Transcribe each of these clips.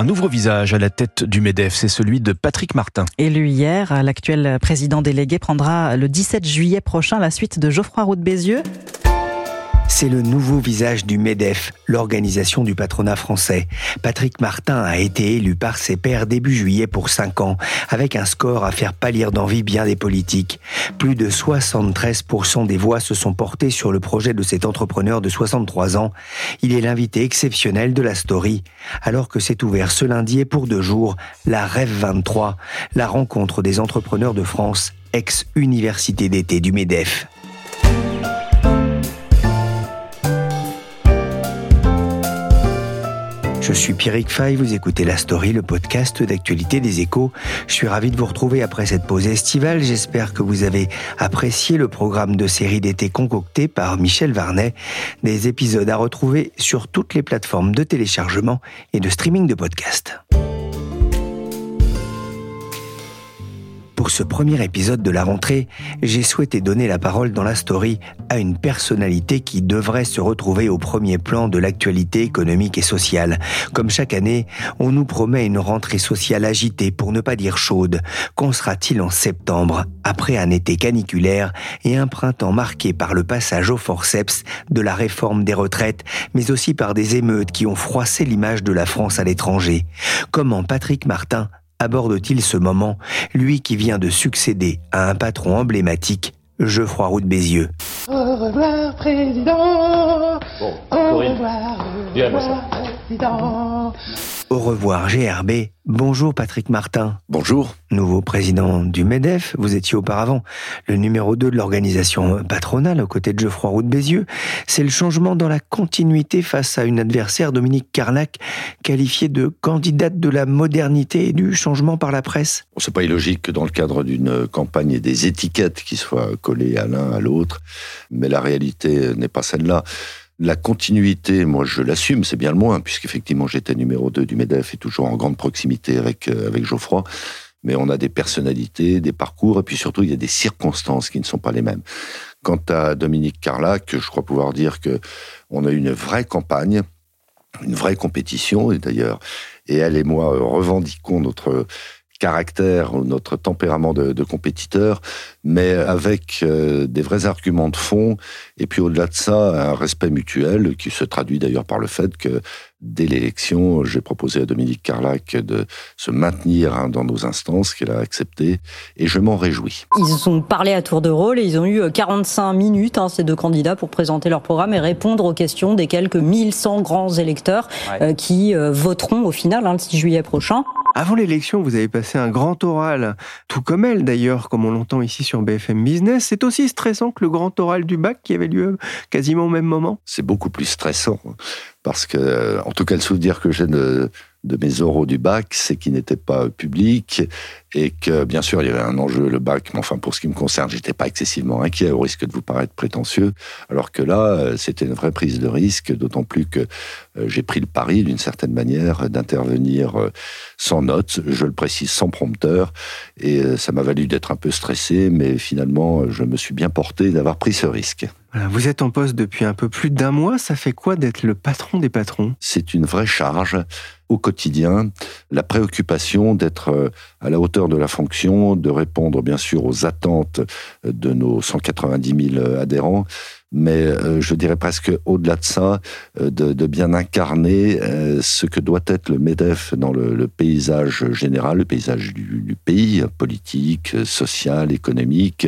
Un nouveau visage à la tête du MEDEF, c'est celui de Patrick Martin. Élu hier, l'actuel président délégué prendra le 17 juillet prochain la suite de Geoffroy Roux de Bézieux. C'est le nouveau visage du MEDEF, l'organisation du patronat français. Patrick Martin a été élu par ses pairs début juillet pour 5 ans, avec un score à faire pâlir d'envie bien des politiques. Plus de 73% des voix se sont portées sur le projet de cet entrepreneur de 63 ans. Il est l'invité exceptionnel de la story, alors que s'est ouvert ce lundi et pour deux jours la Rêve 23, la rencontre des entrepreneurs de France, ex-université d'été du MEDEF. Je suis Pierrick Fay, vous écoutez La Story, le podcast d'actualité des échos. Je suis ravi de vous retrouver après cette pause estivale. J'espère que vous avez apprécié le programme de série d'été concocté par Michel Varnet. Des épisodes à retrouver sur toutes les plateformes de téléchargement et de streaming de podcasts. Pour ce premier épisode de la rentrée, j'ai souhaité donner la parole dans la story à une personnalité qui devrait se retrouver au premier plan de l'actualité économique et sociale. Comme chaque année, on nous promet une rentrée sociale agitée, pour ne pas dire chaude. Qu'en sera-t-il en septembre, après un été caniculaire et un printemps marqué par le passage au forceps de la réforme des retraites, mais aussi par des émeutes qui ont froissé l'image de la France à l'étranger Comment Patrick Martin aborde-t-il ce moment, lui qui vient de succéder à un patron emblématique, Geoffroy Roux de Bézieux? Au revoir, président. Bon, Au revoir, au viens, Au revoir GRB. Bonjour Patrick Martin. Bonjour. Nouveau président du MEDEF, vous étiez auparavant le numéro 2 de l'organisation patronale aux côtés de Geoffroy Roux de Bézieux. C'est le changement dans la continuité face à une adversaire, Dominique Carlac, qualifiée de candidate de la modernité et du changement par la presse. Bon, c'est pas illogique que dans le cadre d'une campagne des étiquettes qui soient collées à l'un à l'autre, mais la réalité n'est pas celle-là. La continuité, moi je l'assume, c'est bien le moins, puisqu'effectivement j'étais numéro 2 du MEDEF et toujours en grande proximité avec, euh, avec Geoffroy. Mais on a des personnalités, des parcours, et puis surtout il y a des circonstances qui ne sont pas les mêmes. Quant à Dominique Carlac, je crois pouvoir dire que on a une vraie campagne, une vraie compétition, et d'ailleurs, et elle et moi revendiquons notre caractère ou notre tempérament de, de compétiteur, mais avec euh, des vrais arguments de fond, et puis au-delà de ça, un respect mutuel qui se traduit d'ailleurs par le fait que dès l'élection, j'ai proposé à Dominique Carlac de se maintenir hein, dans nos instances, qu'elle a accepté, et je m'en réjouis. Ils ont parlé à tour de rôle et ils ont eu 45 minutes, hein, ces deux candidats, pour présenter leur programme et répondre aux questions des quelques 1100 grands électeurs euh, qui euh, voteront au final hein, le 6 juillet prochain. Avant l'élection, vous avez passé un grand oral, tout comme elle d'ailleurs, comme on l'entend ici sur BFM Business. C'est aussi stressant que le grand oral du bac qui avait lieu quasiment au même moment C'est beaucoup plus stressant, parce que, en tout cas, le souvenir que j'ai de, de mes oraux du bac, c'est qu'ils n'étaient pas publics et que, bien sûr, il y avait un enjeu, le bac, mais enfin, pour ce qui me concerne, j'étais pas excessivement inquiet au risque de vous paraître prétentieux, alors que là, euh, c'était une vraie prise de risque, d'autant plus que euh, j'ai pris le pari, d'une certaine manière, d'intervenir euh, sans notes, je le précise, sans prompteur, et ça m'a valu d'être un peu stressé, mais finalement, je me suis bien porté d'avoir pris ce risque. Voilà, Vous êtes en poste depuis un peu plus d'un mois. Ça fait quoi d'être le patron des patrons? C'est une vraie charge. Au quotidien la préoccupation d'être euh, à la hauteur de la fonction, de répondre bien sûr aux attentes de nos 190 000 adhérents, mais euh, je dirais presque au-delà de ça, euh, de, bien incarner ce que doit être le MEDEF dans le, paysage général, le paysage du, pays, politique, social, économique,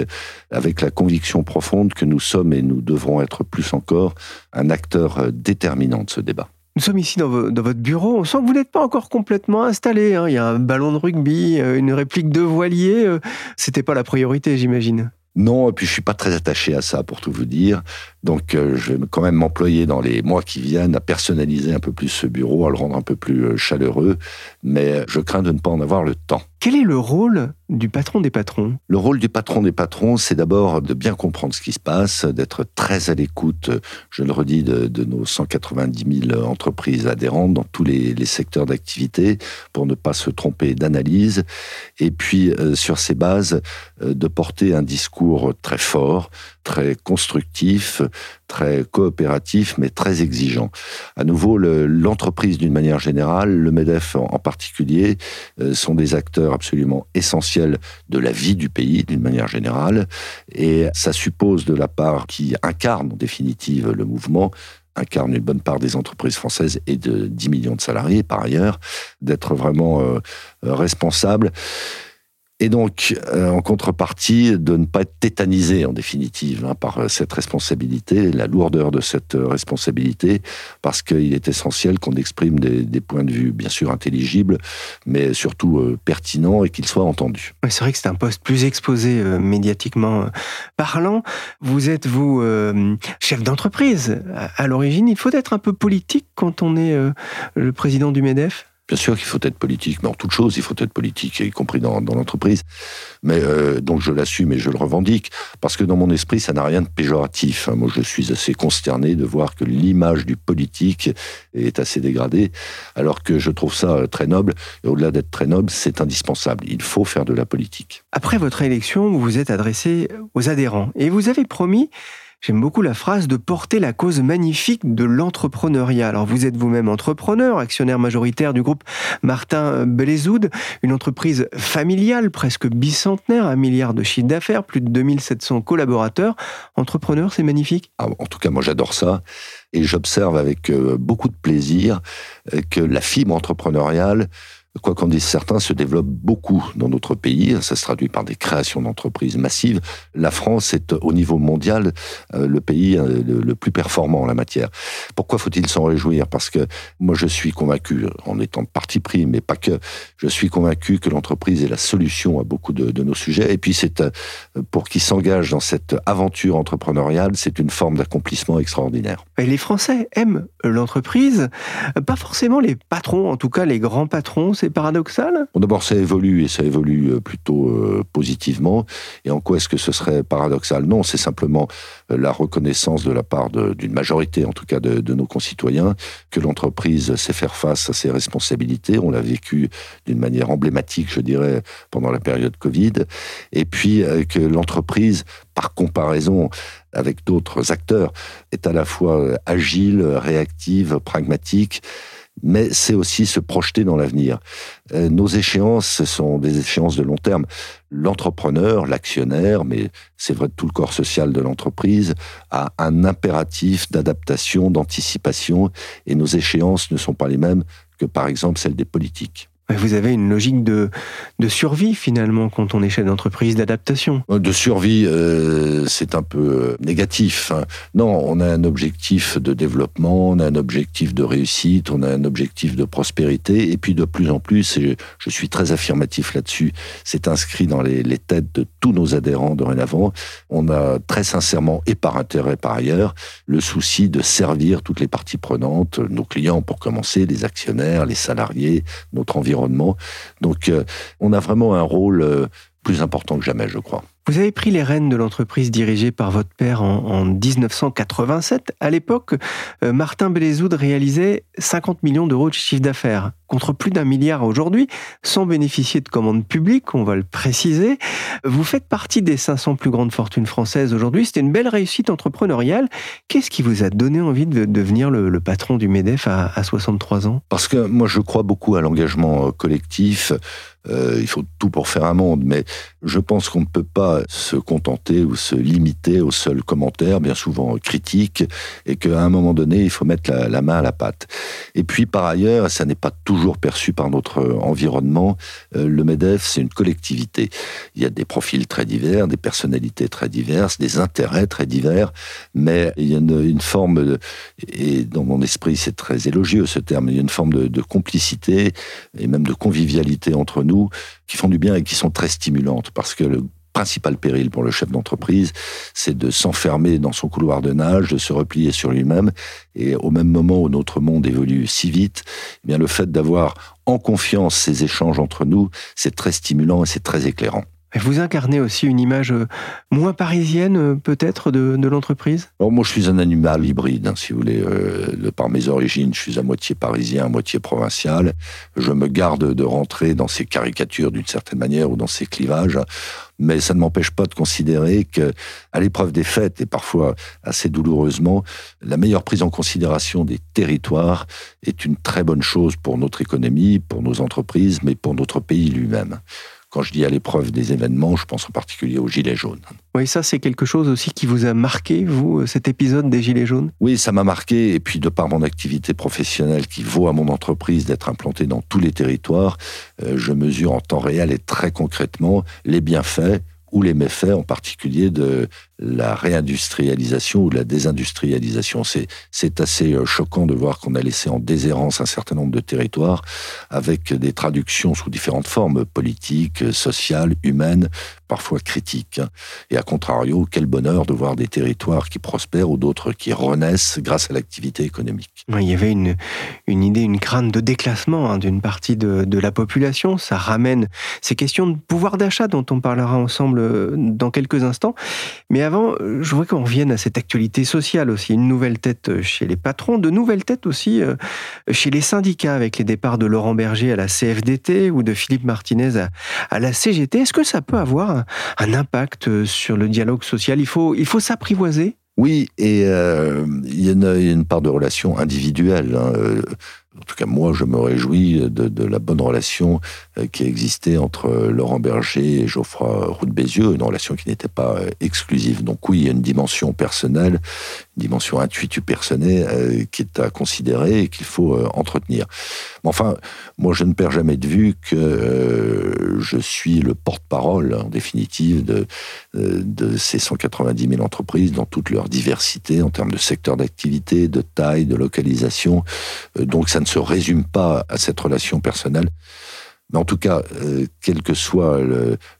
avec la conviction profonde que nous sommes et nous devrons être plus encore un acteur déterminant de ce débat. Nous sommes ici dans, votre bureau. On sent que vous n'êtes pas encore complètement installé. Hein. Il y a un ballon de rugby, euh, une réplique de voilier. Euh. C'était pas la priorité, j'imagine. Non, et puis je suis pas très attaché à ça pour tout vous dire. Donc euh, je vais quand même m'employer dans les mois qui viennent à personnaliser un peu plus ce bureau, à le rendre un peu plus chaleureux, mais je crains de ne pas en avoir le temps. Quel est le rôle du patron des patrons? Le rôle du patron des patrons, c'est d'abord de bien comprendre ce qui se passe, d'être très à l'écoute, je le redis, de, nos 190 000 entreprises adhérentes dans tous les, secteurs d'activité pour ne pas se tromper d'analyse. Et puis, euh, sur ces bases, euh, de porter un discours très fort, très constructif, très coopératif, mais très exigeant. À nouveau, l'entreprise d'une manière générale, le MEDEF en, particulier, euh, sont des acteurs absolument essentiels de la vie du pays d'une manière générale, et ça suppose de la part qui incarne en définitive le mouvement incarne une bonne part des entreprises françaises et de 10 millions de salariés par ailleurs, d'être vraiment euh, euh, responsable et donc, euh, en contrepartie, de ne pas être tétanisé, en définitive, hein, par euh, cette responsabilité, la lourdeur de cette euh, responsabilité, parce qu'il est essentiel qu'on exprime des, points de vue, bien sûr, intelligibles, mais surtout pertinents et qu'ils soient entendus. c'est vrai que c'est un poste plus exposé médiatiquement parlant. Vous êtes, vous, chef d'entreprise. À, à l'origine, il faut être un peu politique quand on est le président du MEDEF? Bien sûr qu'il faut être politique, mais en toute chose, il faut être politique, y compris dans, l'entreprise. Mais euh, donc je l'assume et je le revendique, parce que dans mon esprit, ça n'a rien de péjoratif. Moi, je suis assez consterné de voir que l'image du politique est assez dégradée, alors que je trouve ça euh, très noble. Et au-delà d'être très noble, c'est indispensable. Il faut faire de la politique. Après votre élection, vous vous êtes adressé aux adhérents et vous avez promis J'aime beaucoup la phrase de porter la cause magnifique de l'entrepreneuriat. Alors vous êtes vous-même entrepreneur, actionnaire majoritaire du groupe Martin Belézoud, une entreprise familiale presque bicentenaire, un milliard de chiffre d'affaires, plus de 2700 collaborateurs. Entrepreneur, c'est magnifique? Ah, en tout cas, moi j'adore ça et j'observe avec euh, beaucoup de plaisir euh, que la fibre entrepreneuriale quoi qu'en disent certains, se développe beaucoup dans notre pays. Ça se traduit par des créations d'entreprises massives. La France est au niveau mondial euh, le pays euh, le plus performant en la matière. Pourquoi faut-il s'en réjouir? Parce que moi je suis convaincu, en étant parti pris, mais pas que, je suis convaincu que l'entreprise est la solution à beaucoup de, nos sujets. Et puis c'est euh, pour qui s'engage dans cette aventure entrepreneuriale, c'est une forme d'accomplissement extraordinaire. Et les Français aiment l'entreprise, pas forcément les patrons, en tout cas les grands patrons paradoxal D'abord, ça évolue et ça évolue euh, plutôt euh, positivement. Et en quoi est-ce que ce serait paradoxal? Non, c'est simplement euh, la reconnaissance de la part d'une majorité, en tout cas de, nos concitoyens, que l'entreprise sait faire face à ses responsabilités. On l'a vécu d'une manière emblématique, je dirais, pendant la période Covid. Et puis que l'entreprise, par comparaison avec d'autres acteurs, est à la fois agile, réactive, pragmatique mais c'est aussi se projeter dans l'avenir. Euh, nos échéances, ce sont des échéances de long terme. L'entrepreneur, l'actionnaire, mais c'est vrai de tout le corps social de l'entreprise, a un impératif d'adaptation, d'anticipation, et nos échéances ne sont pas les mêmes que par exemple celles des politiques. Vous avez une logique de, de survie finalement quand on est chef d'entreprise, d'adaptation. De survie, euh, c'est un peu euh, négatif. Hein. Non, on a un objectif de développement, on a un objectif de réussite, on a un objectif de prospérité, et puis de plus en plus, et je suis très affirmatif là-dessus, c'est inscrit dans les, les têtes de tous nos adhérents dorénavant. On a très sincèrement, et par intérêt par ailleurs, le souci de servir toutes les parties prenantes, nos clients pour commencer, les actionnaires, les salariés, notre environnement donc, euh, on a vraiment un rôle euh, plus important que jamais, je crois. Vous avez pris les rênes de l'entreprise dirigée par votre père en, 1987. À l'époque, euh, Martin Bélézoud réalisait 50 millions d'euros de chiffre d'affaires. Contre plus d'un milliard aujourd'hui, sans bénéficier de commandes publiques, on va le préciser. Vous faites partie des 500 plus grandes fortunes françaises aujourd'hui. C'était une belle réussite entrepreneuriale. Qu'est-ce qui vous a donné envie de devenir le, patron du MEDEF à, à 63 ans? Parce que moi, je crois beaucoup à l'engagement euh, collectif. Euh, il faut tout pour faire un monde, mais je pense qu'on ne peut pas se contenter ou se limiter aux seuls commentaires, bien souvent critiques, et qu'à un moment donné, il faut mettre la, main à la pâte. Et puis, par ailleurs, ça n'est pas toujours perçu par notre environnement, euh, le MEDEF, c'est une collectivité. Il y a des profils très divers, des personnalités très diverses, des intérêts très divers, mais il y a une, forme, et dans mon esprit, c'est très élogieux ce terme, il y a une forme de, de complicité et même de convivialité entre nous qui font du bien et qui sont très stimulantes parce que le principal péril pour le chef d'entreprise, c'est de s'enfermer dans son couloir de nage, de se replier sur lui-même. Et au même moment où notre monde évolue si vite, eh bien le fait d'avoir en confiance ces échanges entre nous, c'est très stimulant et c'est très éclairant. Vous incarnez aussi une image euh, moins parisienne, euh, peut-être, de, l'entreprise? Alors Moi, je suis un animal hybride, hein, si vous voulez. Euh, de par mes origines, je suis à moitié parisien, à moitié provincial. Je me garde de rentrer dans ces caricatures d'une certaine manière ou dans ces clivages. Mais ça ne m'empêche pas de considérer que, à l'épreuve des faits, et parfois assez douloureusement, la meilleure prise en considération des territoires est une très bonne chose pour notre économie, pour nos entreprises, mais pour notre pays lui-même. Quand je dis à l'épreuve des événements, je pense en particulier aux Gilets jaunes. Oui, ça c'est quelque chose aussi qui vous a marqué, vous, cet épisode des Gilets jaunes? Oui, ça m'a marqué, et puis de par mon activité professionnelle qui vaut à mon entreprise d'être implantée dans tous les territoires, euh, je mesure en temps réel et très concrètement les bienfaits ou les méfaits en particulier de la réindustrialisation ou la désindustrialisation. C'est assez euh, choquant de voir qu'on a laissé en déshérence un certain nombre de territoires avec des traductions sous différentes formes, politiques, sociales, humaines, parfois critiques. Et à contrario, quel bonheur de voir des territoires qui prospèrent ou d'autres qui renaissent grâce à l'activité économique. Il y avait une, une idée, une crainte de déclassement hein, d'une partie de, la population. Ça ramène ces questions de pouvoir d'achat dont on parlera ensemble euh, dans quelques instants. Mais je voudrais qu'on revienne à cette actualité sociale aussi. Une nouvelle tête chez les patrons, de nouvelles têtes aussi euh, chez les syndicats, avec les départs de Laurent Berger à la CFDT ou de Philippe Martinez à, la CGT. Est-ce que ça peut avoir un, impact sur le dialogue social? Il faut, il faut s'apprivoiser oui, et euh, il, y a une, part de relation individuelle. Hein. En tout cas, moi, je me réjouis de, la bonne relation euh, qui existait entre euh, Laurent Berger et Geoffroy Roux Bézieux, une relation qui n'était pas euh, exclusive. Donc oui, il y a une dimension personnelle, une dimension intuitive personnelle qui est à considérer et qu'il faut entretenir. Mais enfin, moi, je ne perds jamais de vue que je suis le porte-parole, en définitive, de, de ces 190 000 entreprises dans toute leur diversité en termes de secteur d'activité, de taille, de localisation. Donc ça ne se résume pas à cette relation personnelle. Mais en tout cas, euh, quel que soit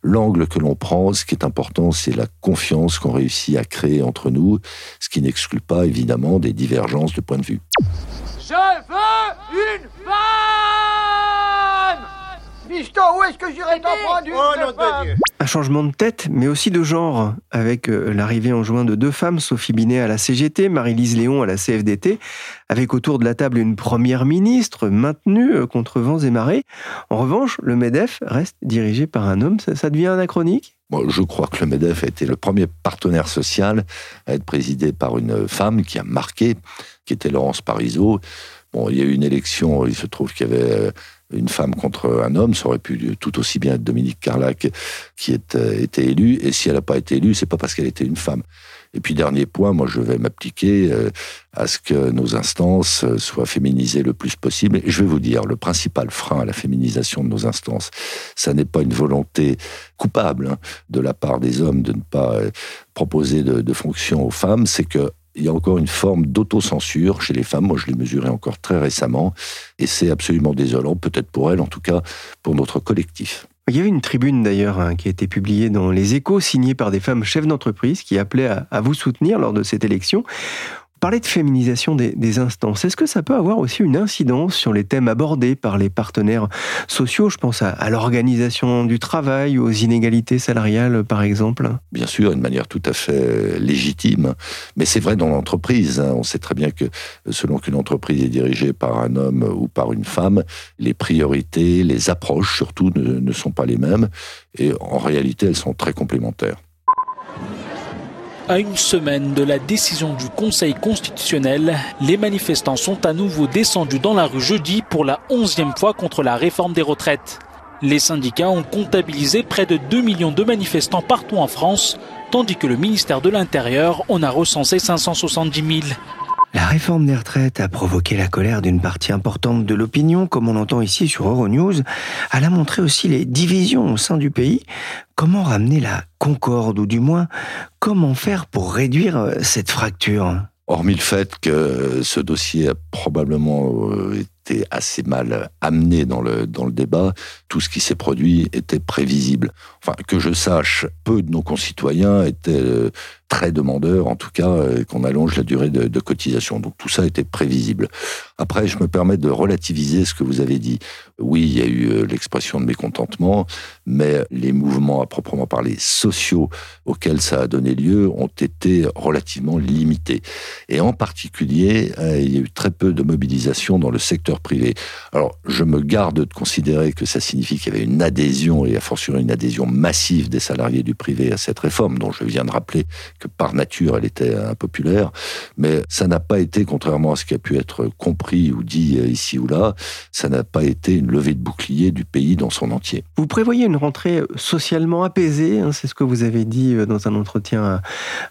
l'angle que l'on prend, ce qui est important, c'est la confiance qu'on réussit à créer entre nous, ce qui n'exclut pas évidemment des divergences de point de vue. Je veux une femme Fiston, où est-ce que j'irai t'en prendre une oh, un changement de tête, mais aussi de genre, avec euh, l'arrivée en juin de deux femmes, Sophie Binet à la CGT, Marie-Lise Léon à la CFDT, avec autour de la table une première ministre maintenue euh, contre vents et marées. En revanche, le MEDEF reste dirigé par un homme. Ça, devient anachronique? Je crois que le MEDEF a été le premier partenaire social à être présidé par une femme qui a marqué, qui était Laurence Parisot. Bon, il y a eu une élection, il se trouve qu'il y avait euh, une femme contre un homme, ça aurait pu tout aussi bien être Dominique Carlac qui euh, été élue. Et si elle n'a pas été élue, c'est pas parce qu'elle était une femme. Et puis dernier point, moi je vais m'appliquer euh, à ce que nos instances euh, soient féminisées le plus possible. Et je vais vous dire, le principal frein à la féminisation de nos instances, ça n'est pas une volonté coupable hein, de la part des hommes de ne pas proposer de fonctions aux femmes, c'est que il y a encore une forme d'autocensure chez les femmes. Moi, je l'ai mesuré encore très récemment. Et c'est absolument désolant, peut-être pour elles, en tout cas pour notre collectif. Il y avait une tribune d'ailleurs hein, qui a été publiée dans Les Échos, signée par des femmes chefs d'entreprise qui appelaient à, vous soutenir lors de cette élection. Parlez de féminisation des, instances. Est-ce que ça peut avoir aussi une incidence sur les thèmes abordés par les partenaires sociaux? Je pense à, l'organisation du travail, aux inégalités salariales, par exemple. Bien sûr, une manière tout à fait légitime. Mais c'est vrai dans l'entreprise. Hein. On sait très bien que selon qu'une entreprise est dirigée par un homme ou par une femme, les priorités, les approches surtout ne sont pas les mêmes. Et en réalité, elles sont très complémentaires. À une semaine de la décision du Conseil constitutionnel, les manifestants sont à nouveau descendus dans la rue jeudi pour la onzième fois contre la réforme des retraites. Les syndicats ont comptabilisé près de 2 millions de manifestants partout en France, tandis que le ministère de l'Intérieur en a recensé 570 000. La réforme des retraites a provoqué la colère d'une partie importante de l'opinion, comme on l'entend ici sur Euronews. Elle a montré aussi les divisions au sein du pays. Comment ramener la concorde, ou du moins, comment faire pour réduire euh, cette fracture? Hormis le fait que ce dossier a probablement euh, été assez mal amené dans le, dans le débat, tout ce qui s'est produit était prévisible. Enfin, que je sache, peu de nos concitoyens étaient euh, très demandeurs, en tout cas, euh, qu'on allonge la durée de, cotisation. Donc tout ça était prévisible. Après, je me permets de relativiser ce que vous avez dit. Oui, il y a eu euh, l'expression de mécontentement, mais les mouvements à proprement parler sociaux auxquels ça a donné lieu ont été relativement limités. Et en particulier, il y a eu très peu de mobilisation dans le secteur privé. Alors, je me garde de considérer que ça signifie qu'il y avait une adhésion, et a fortiori une adhésion massive des salariés du privé à cette réforme, dont je viens de rappeler que par nature elle était impopulaire, mais ça n'a pas été, contrairement à ce qui a pu être compris ou dit ici ou là, ça n'a pas été une levée de bouclier du pays dans son entier. Vous prévoyez une rentrée socialement apaisée, hein, c'est ce que vous avez dit euh, dans un entretien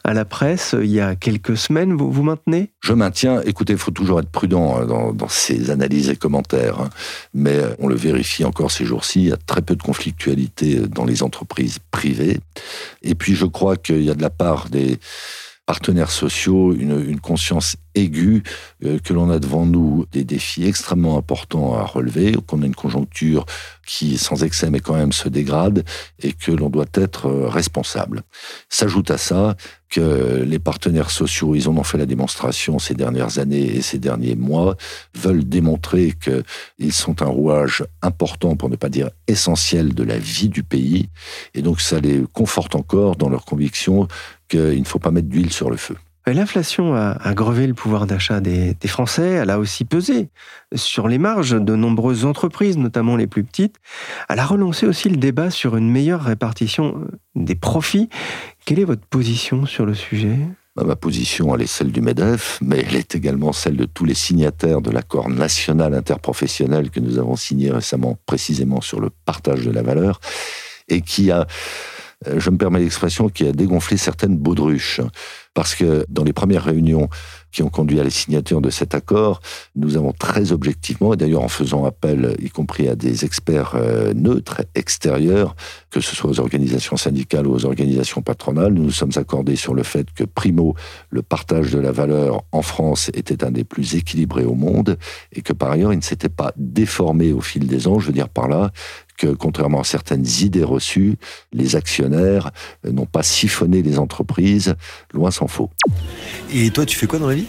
à, la presse euh, il y a quelques semaines, vous, vous maintenez? Je maintiens, écoutez, il faut toujours être prudent dans, dans ces analyses et commentaires, hein. mais euh, on le vérifie encore ces il y a très peu de conflictualité dans les entreprises privées. Et puis je crois qu'il y a de la part des partenaires sociaux une, conscience aiguë euh, que l'on a devant nous des défis extrêmement importants à relever, qu'on a une conjoncture qui, sans excès, mais quand même se dégrade, et que l'on doit être euh, responsable. S'ajoute à ça que les partenaires sociaux, ils en ont fait la démonstration ces dernières années et ces derniers mois, veulent démontrer qu'ils sont un rouage important, pour ne pas dire essentiel, de la vie du pays, et donc ça les conforte encore dans leur conviction qu'il ne faut pas mettre d'huile sur le feu. L'inflation a, grevé le pouvoir d'achat des, Français, elle a aussi pesé sur les marges de nombreuses entreprises, notamment les plus petites. Elle a relancé aussi le débat sur une meilleure répartition euh, des profits. Quelle est votre position sur le sujet? Bah, Ma position, elle est celle du MEDEF, mais elle est également celle de tous les signataires de l'accord national interprofessionnel que nous avons signé récemment, précisément sur le partage de la valeur, et qui a je me permets l'expression, qui a dégonflé certaines baudruches. Parce que dans les premières réunions qui ont conduit à la signature de cet accord, nous avons très objectivement, et d'ailleurs en faisant appel, y compris à des experts euh, neutres, extérieurs, que ce soit aux organisations syndicales ou aux organisations patronales, nous nous sommes accordés sur le fait que, primo, le partage de la valeur en France était un des plus équilibrés au monde, et que par ailleurs, il ne s'était pas déformé au fil des ans, je veux dire par là, que, contrairement à certaines idées reçues, les actionnaires n'ont pas siphonné les entreprises, loin s'en faut. Et toi, tu fais quoi dans la vie?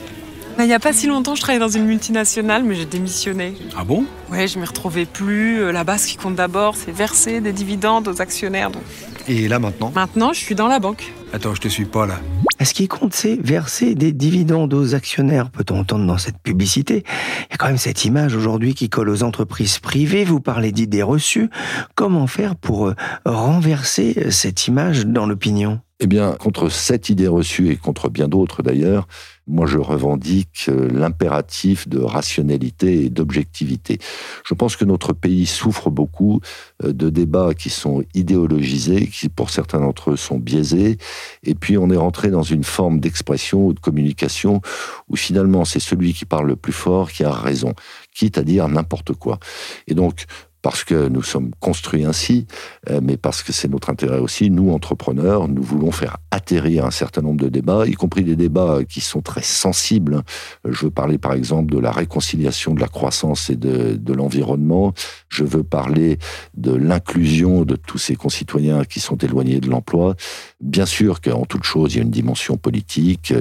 Bah, il n'y a pas si longtemps, je travaillais dans une multinationale, mais j'ai démissionné. Ah bon? Ouais, je m'y retrouvais plus. Euh, là-bas, ce qui compte d'abord, c'est verser des dividendes aux actionnaires. Donc... Et là, maintenant? Maintenant, je suis dans la banque. Attends, je te suis pas là. Ce qui compte, c'est verser des dividendes aux actionnaires, peut-on entendre dans cette publicité? Il y a quand même cette image aujourd'hui qui colle aux entreprises privées. Vous parlez d'idées reçues. Comment faire pour euh, renverser cette image dans l'opinion? Eh bien, contre cette idée reçue et contre bien d'autres d'ailleurs, moi je revendique euh, l'impératif de rationalité et d'objectivité. Je pense que notre pays souffre beaucoup euh, de débats qui sont idéologisés, qui pour certains d'entre eux sont biaisés, et puis on est rentré dans une forme d'expression ou de communication où finalement c'est celui qui parle le plus fort qui a raison, quitte à dire n'importe quoi. Et donc, parce que nous sommes construits ainsi, euh, mais parce que c'est notre intérêt aussi. Nous, entrepreneurs, nous voulons faire atterrir un certain nombre de débats, y compris des débats qui sont très sensibles. Je veux parler par exemple de la réconciliation de la croissance et de, de l'environnement. Je veux parler de l'inclusion de tous ces concitoyens qui sont éloignés de l'emploi. Bien sûr qu'en toute chose, il y a une dimension politique,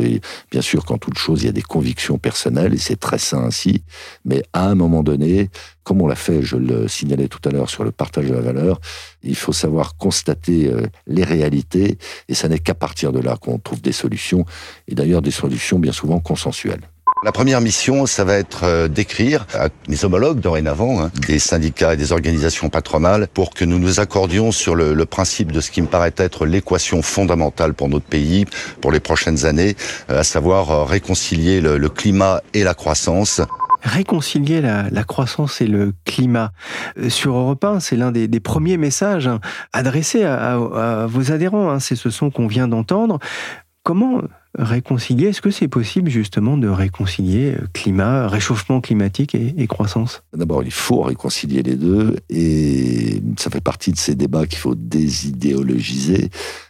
bien sûr qu'en toute chose, il y a des convictions personnelles, et c'est très sain ainsi, mais à un moment donné, comme on l'a fait, je le signalais tout à l'heure sur le partage de la valeur, il faut savoir constater euh, les réalités, et ça n'est qu'à partir de là qu'on trouve des solutions, et d'ailleurs des solutions bien souvent consensuelles. La première mission, ça va être euh, d'écrire à mes homologues dorénavant, hein, des syndicats et des organisations patronales, pour que nous nous accordions sur le, principe de ce qui me paraît être l'équation fondamentale pour notre pays pour les prochaines années, euh, à savoir réconcilier le climat et la croissance réconcilier la, croissance et le climat. Sur Europe 1, c'est l'un des, premiers messages hein, adressés à, vos adhérents. Hein, c'est ce son qu'on vient d'entendre. Comment réconcilier? Est-ce que c'est possible justement de réconcilier climat, réchauffement climatique et, et croissance? D'abord, il faut réconcilier les deux et ça fait partie de ces débats qu'il faut désidéologiser.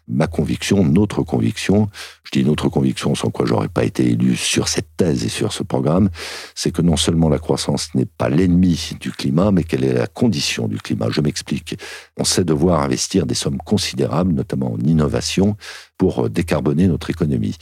Ma conviction, notre conviction, je dis notre conviction sans quoi j'aurais pas été élu sur cette thèse et sur ce programme, c'est que non seulement la croissance n'est pas l'ennemi du climat, mais qu'elle est la condition du climat. Je m'explique. On sait devoir investir des sommes considérables, notamment en innovation, pour décarboner notre économie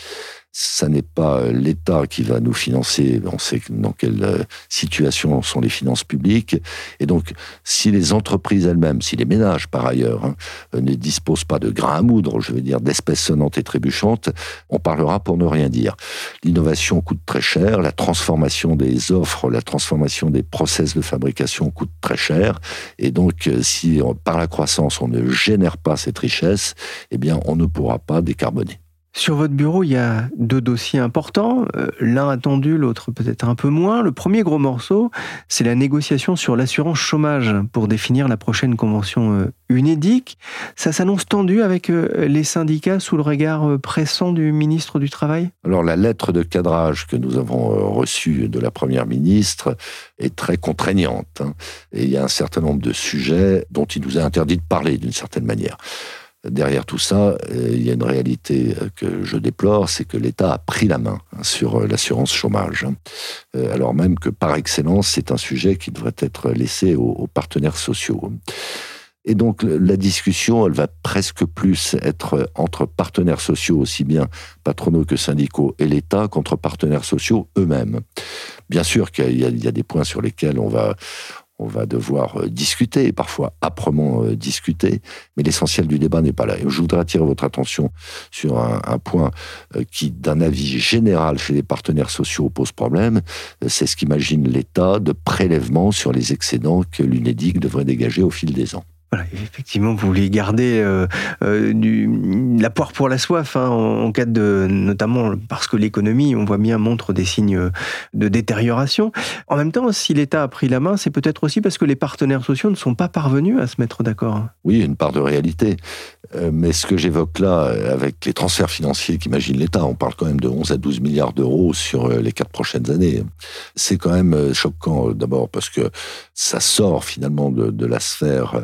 ça n'est pas l'État qui va nous financer. On sait dans quelle situation sont les finances publiques. Et donc, si les entreprises elles-mêmes, si les ménages par ailleurs, hein, ne disposent pas de grains à moudre, je veux dire d'espèces sonnantes et trébuchantes, on parlera pour ne rien dire. L'innovation coûte très cher, la transformation des offres, la transformation des process de fabrication coûte très cher. Et donc, si par la croissance on ne génère pas cette richesse, eh bien, on ne pourra pas décarboner. Sur votre bureau, il y a deux dossiers importants, euh, l'un attendu, l'autre peut-être un peu moins. Le premier gros morceau, c'est la négociation sur l'assurance chômage pour définir la prochaine convention euh, UNEDIC. Ça s'annonce tendu avec euh, les syndicats sous le regard pressant du ministre du Travail? Alors la lettre de cadrage que nous avons reçue de la Première ministre est très contraignante. Hein. Et il y a un certain nombre de sujets dont il nous a interdit de parler d'une certaine manière derrière tout ça, il y a une réalité que je déplore, c'est que l'État a pris la main sur l'assurance chômage, alors même que par excellence, c'est un sujet qui devrait être laissé aux, partenaires sociaux. Et donc la discussion, elle va presque plus être entre partenaires sociaux, aussi bien patronaux que syndicaux, et l'État qu'entre partenaires sociaux eux-mêmes. Bien sûr qu'il y, y, a des points sur lesquels on va, on va devoir euh, discuter, parfois âprement euh, discuter, mais l'essentiel du débat n'est pas là. Je voudrais attirer votre attention sur un, un point euh, qui, d'un avis général chez les partenaires sociaux, pose problème. C'est ce qu'imagine l'État de prélèvement sur les excédents que l'UNEDIC devrait dégager au fil des ans. Effectivement, vous voulez garder euh, euh, la poire pour la soif, hein, en, cas de, notamment parce que l'économie, on voit bien, montre des signes de détérioration. En même temps, si l'État a pris la main, c'est peut-être aussi parce que les partenaires sociaux ne sont pas parvenus à se mettre d'accord. Oui, une part de réalité. Euh, mais ce que j'évoque là, avec les transferts financiers qu'imagine l'État, on parle quand même de 11 à 12 milliards d'euros sur les quatre prochaines années. C'est quand même choquant, d'abord parce que ça sort finalement de la sphère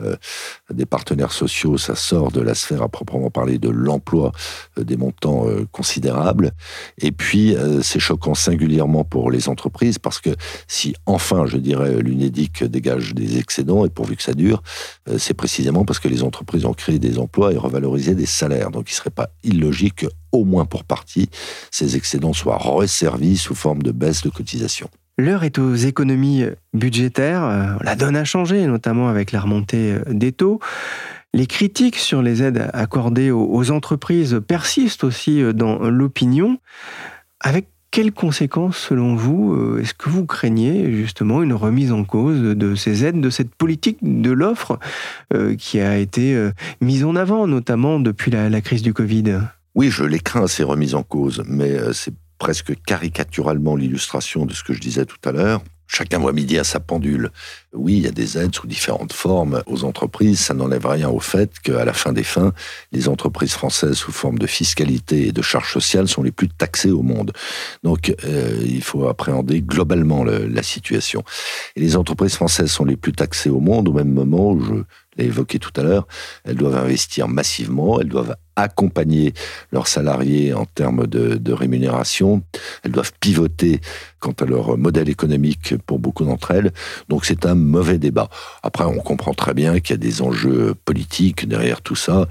des partenaires sociaux, ça sort de la sphère à proprement parler de l'emploi, euh, des montants euh, considérables. Et puis, euh, c'est choquant singulièrement pour les entreprises parce que si enfin, je dirais, l'UNEDIC dégage des excédents, et pourvu que ça dure, c'est précisément parce que les entreprises ont créé des emplois et revalorisé des salaires. Donc, il ne serait pas illogique que, au moins pour partie, ces excédents soient resservis sous forme de baisse de cotisation. L'heure est aux économies budgétaires. La donne a changé, notamment avec la remontée des taux. Les critiques sur les aides accordées aux entreprises persistent aussi dans l'opinion. Avec quelles conséquences, selon vous, est-ce que vous craignez justement une remise en cause de ces aides, de cette politique de l'offre qui a été mise en avant, notamment depuis la, la crise du Covid? Oui, je les crains, ces remises en cause, mais c'est presque caricaturalement l'illustration de ce que je disais tout à l'heure. Chacun voit midi à sa pendule. Oui, il y a des aides sous différentes formes aux entreprises. Ça n'enlève rien au fait qu'à la fin des fins, les entreprises françaises sous forme de fiscalité et de charges sociales sont les plus taxées au monde. Donc, euh, il faut appréhender globalement la situation. Et les entreprises françaises sont les plus taxées au monde au même moment où je l'ai évoqué tout à l'heure, elles doivent investir massivement, elles doivent accompagner leurs salariés en termes de, rémunération, elles doivent pivoter quant à leur modèle économique pour beaucoup d'entre elles. Donc c'est un mauvais débat. Après, on comprend très bien qu'il y a des enjeux politiques derrière tout ça.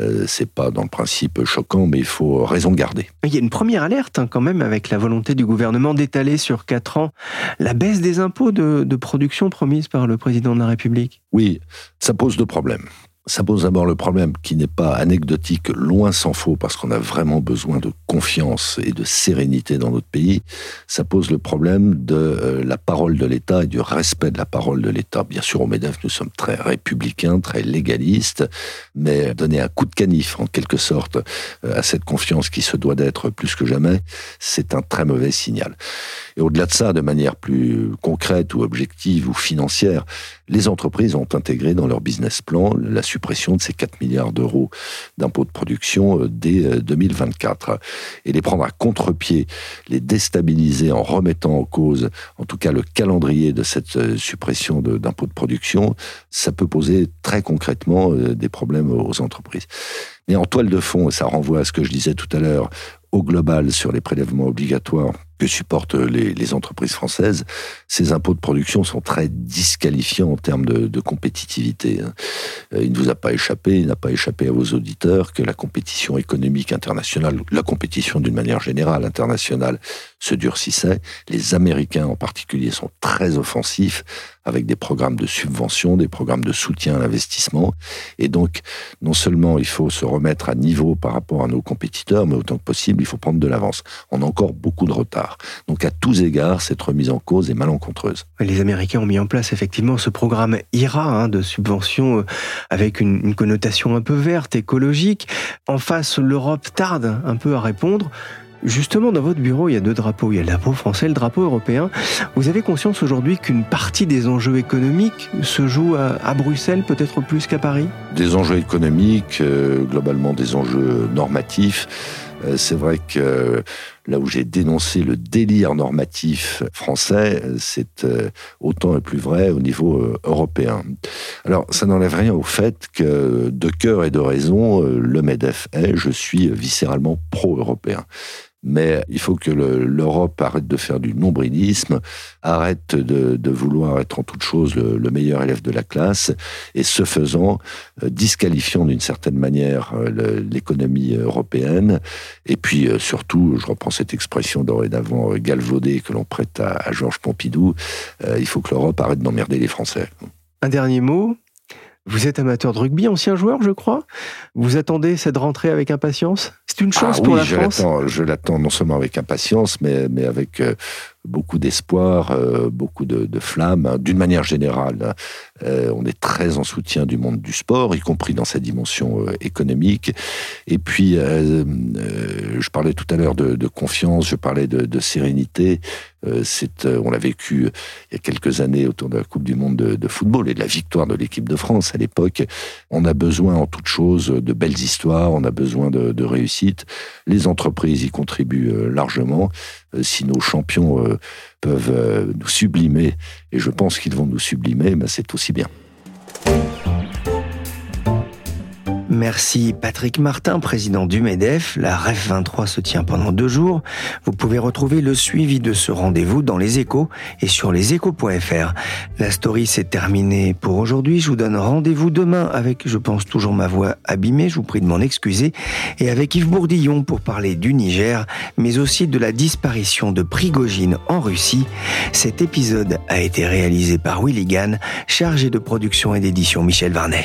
Euh, c'est pas dans le principe choquant, mais il faut raison garder. Il y a une première alerte hein, quand même avec la volonté du gouvernement d'étaler sur quatre ans la baisse des impôts de, de production promise par le président de la République. Oui, ça pose deux problèmes. Ça pose d'abord le problème qui n'est pas anecdotique, loin s'en faut, parce qu'on a vraiment besoin de confiance et de sérénité dans notre pays. Ça pose le problème de euh, la parole de l'État et du respect de la parole de l'État. Bien sûr, au MEDEF, nous sommes très républicains, très légalistes, mais donner un coup de canif, en quelque sorte, euh, à cette confiance qui se doit d'être plus que jamais, c'est un très mauvais signal. Et au-delà de ça, de manière plus concrète ou objective ou financière, les entreprises ont intégré dans leur business plan la suppression de ces 4 milliards d'euros d'impôts de production euh, dès 2024. Euh, Et les prendre à contre-pied, les déstabiliser en remettant en cause, en tout cas, le calendrier de cette euh, suppression d'impôts de, production, ça peut poser très concrètement des problèmes aux entreprises. Mais en toile de fond, et ça renvoie à ce que je disais tout à l'heure, au global sur les prélèvements obligatoires que supportent les, entreprises françaises, ces impôts de production sont très disqualifiants en termes de, compétitivité. Hein. Euh, il ne vous a pas échappé, il n'a pas échappé à vos auditeurs que la compétition économique internationale, la compétition d'une manière générale internationale, se durcissait. Les Américains en particulier sont très offensifs avec des programmes de subvention, des programmes de soutien à l'investissement. Et donc, non seulement il faut se remettre à niveau par rapport à nos compétiteurs, mais autant que possible, il faut prendre de l'avance. On a encore beaucoup de retard. Donc, à tous égards, cette remise en cause est malencontreuse. Les Américains ont mis en place effectivement ce programme IRA hein, de subvention euh, avec une, une connotation un peu verte, écologique. En face, l'Europe tarde un peu à répondre. Justement, dans votre bureau, il y a deux drapeaux. Il y a le drapeau français et le drapeau européen. Vous avez conscience aujourd'hui qu'une partie des enjeux économiques se joue à, Bruxelles, peut-être plus qu'à Paris? Des enjeux économiques, euh, globalement des enjeux normatifs. Euh, c'est vrai que là où j'ai dénoncé le délire normatif français, c'est euh, autant et plus vrai au niveau européen. Alors, ça n'enlève rien au fait que, de cœur et de raison, le MEDEF est, je suis viscéralement pro-européen. Mais il faut que l'Europe arrête de faire du nombrilisme, arrête de, vouloir être en toute chose le, meilleur élève de la classe, et ce faisant, euh, disqualifiant d'une certaine manière euh, l'économie européenne. Et puis euh, surtout, je reprends cette expression dorénavant galvaudée que l'on prête à, à Georges Pompidou, il faut que l'Europe arrête d'emmerder les Français. Un dernier mot, vous êtes amateur de rugby, ancien joueur, je crois? Vous attendez cette rentrée avec impatience? C'est une chance ah pour la je France? Je l'attends non seulement avec impatience, mais, mais avec euh, beaucoup d'espoir, euh, beaucoup de, de flammes. Hein. D'une manière générale, hein. Euh, on est très en soutien du monde du sport, y compris dans sa dimension économique. Et puis, je parlais tout à l'heure de, confiance, je parlais de, sérénité. on l'a vécu il y a quelques années autour de la Coupe du Monde de, de football et de la victoire de l'équipe de France à l'époque. On a besoin en toute chose de belles histoires, on a besoin de, de réussite. Les entreprises y contribuent largement. Si nos champions peuvent euh, nous sublimer, et je pense qu'ils vont nous sublimer, mais c'est aussi bien. Merci Patrick Martin, président du MEDEF. La REF 23 se tient pendant deux jours. Vous pouvez retrouver le suivi de ce rendez-vous dans les échos et sur leséchos.fr. La story s'est terminée pour aujourd'hui. Je vous donne rendez-vous demain avec, je pense, toujours ma voix abîmée. Je vous prie de m'en excuser. Et avec Yves Bourdillon pour parler du Niger, mais aussi de la disparition de Prigogine en Russie. Cet épisode a été réalisé par Willy Gann, chargé de production et d'édition Michel Varney.